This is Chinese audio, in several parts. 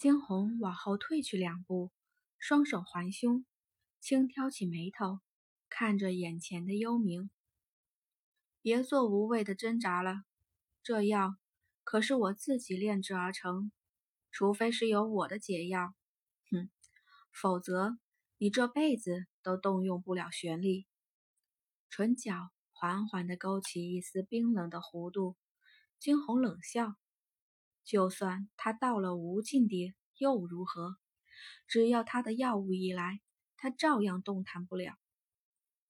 惊鸿往后退去两步，双手环胸，轻挑起眉头，看着眼前的幽冥：“别做无谓的挣扎了，这药可是我自己炼制而成，除非是有我的解药，哼，否则你这辈子都动用不了玄力。”唇角缓缓地勾起一丝冰冷的弧度，惊鸿冷笑：“就算他到了无尽地，又如何？只要他的药物一来，他照样动弹不了。”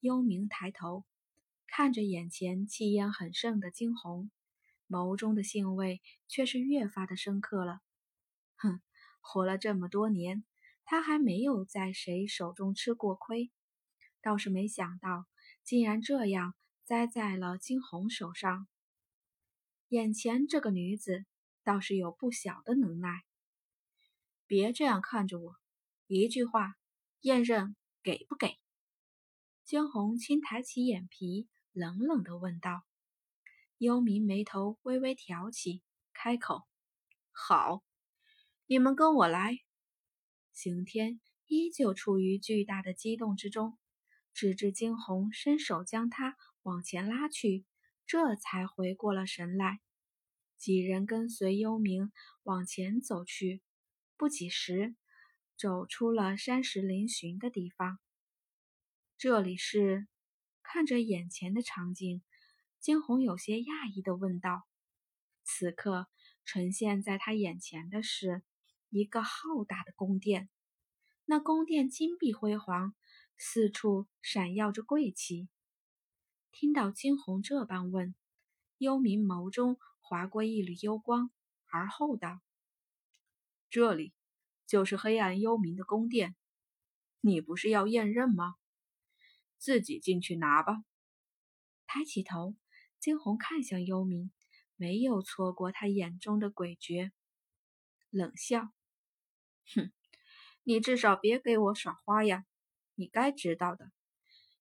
幽冥抬头看着眼前气焰很盛的惊鸿，眸中的兴味却是越发的深刻了。哼，活了这么多年，他还没有在谁手中吃过亏，倒是没想到。竟然这样栽在了惊鸿手上。眼前这个女子倒是有不小的能耐。别这样看着我，一句话，验刃给不给？惊鸿轻抬起眼皮，冷冷地问道。幽冥眉头微微挑起，开口：“好，你们跟我来。”刑天依旧处于巨大的激动之中。直至惊鸿伸手将他往前拉去，这才回过了神来。几人跟随幽冥往前走去，不几时，走出了山石嶙峋的地方。这里是？看着眼前的场景，惊鸿有些讶异的问道。此刻呈现在他眼前的是一个浩大的宫殿，那宫殿金碧辉煌。四处闪耀着贵气。听到惊鸿这般问，幽冥眸中划过一缕幽光，而后道：“这里就是黑暗幽冥的宫殿。你不是要验刃吗？自己进去拿吧。”抬起头，惊鸿看向幽冥，没有错过他眼中的诡谲，冷笑：“哼，你至少别给我耍花样。”你该知道的，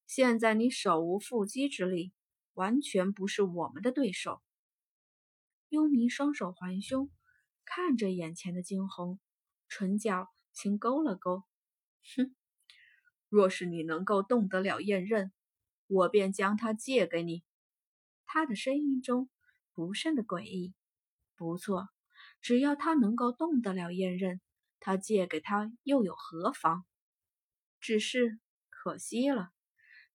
现在你手无缚鸡之力，完全不是我们的对手。幽冥双手环胸，看着眼前的惊鸿，唇角轻勾了勾，哼，若是你能够动得了燕刃，我便将它借给你。他的声音中不甚的诡异。不错，只要他能够动得了燕刃，他借给他又有何妨？只是可惜了，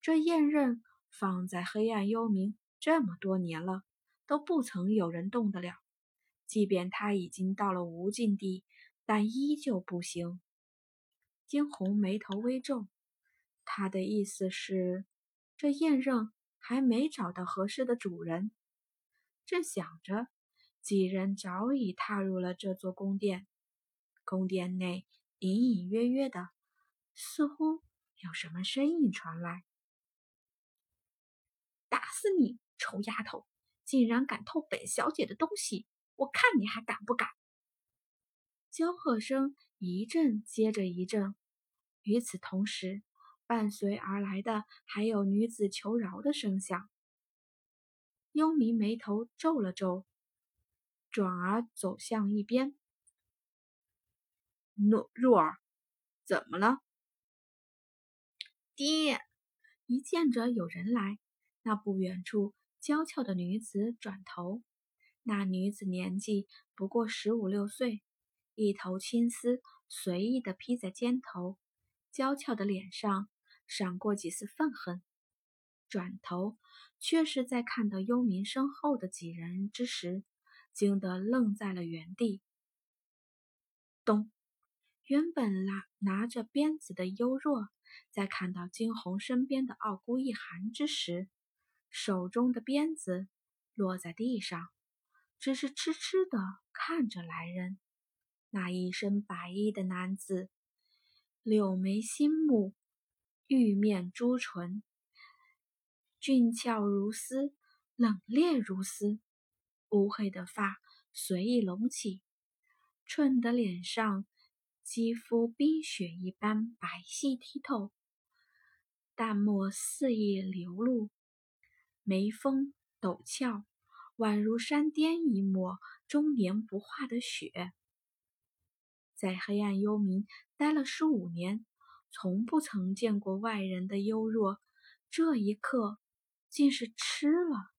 这燕刃放在黑暗幽冥这么多年了，都不曾有人动得了。即便他已经到了无尽地，但依旧不行。惊鸿眉头微皱，他的意思是，这燕刃还没找到合适的主人。正想着，几人早已踏入了这座宫殿。宫殿内隐隐约约的。似乎有什么声音传来。打死你，臭丫头！竟然敢偷本小姐的东西，我看你还敢不敢！娇喝声一阵接着一阵，与此同时，伴随而来的还有女子求饶的声响。幽冥眉头皱了皱，转而走向一边。诺若儿，怎么了？爹，一见着有人来，那不远处娇俏的女子转头。那女子年纪不过十五六岁，一头青丝随意的披在肩头，娇俏的脸上闪过几丝愤恨。转头，却是在看到幽冥身后的几人之时，惊得愣在了原地。咚！原本拿拿着鞭子的幽若。在看到惊鸿身边的傲孤一寒之时，手中的鞭子落在地上，只是痴痴地看着来人。那一身白衣的男子，柳眉星目，玉面朱唇，俊俏如丝，冷冽如丝，乌黑的发随意隆起，衬得脸上。肌肤冰雪一般白皙剔透，淡墨肆意流露，眉峰陡峭，宛如山巅一抹终年不化的雪。在黑暗幽冥待了十五年，从不曾见过外人的幽若，这一刻竟是吃了。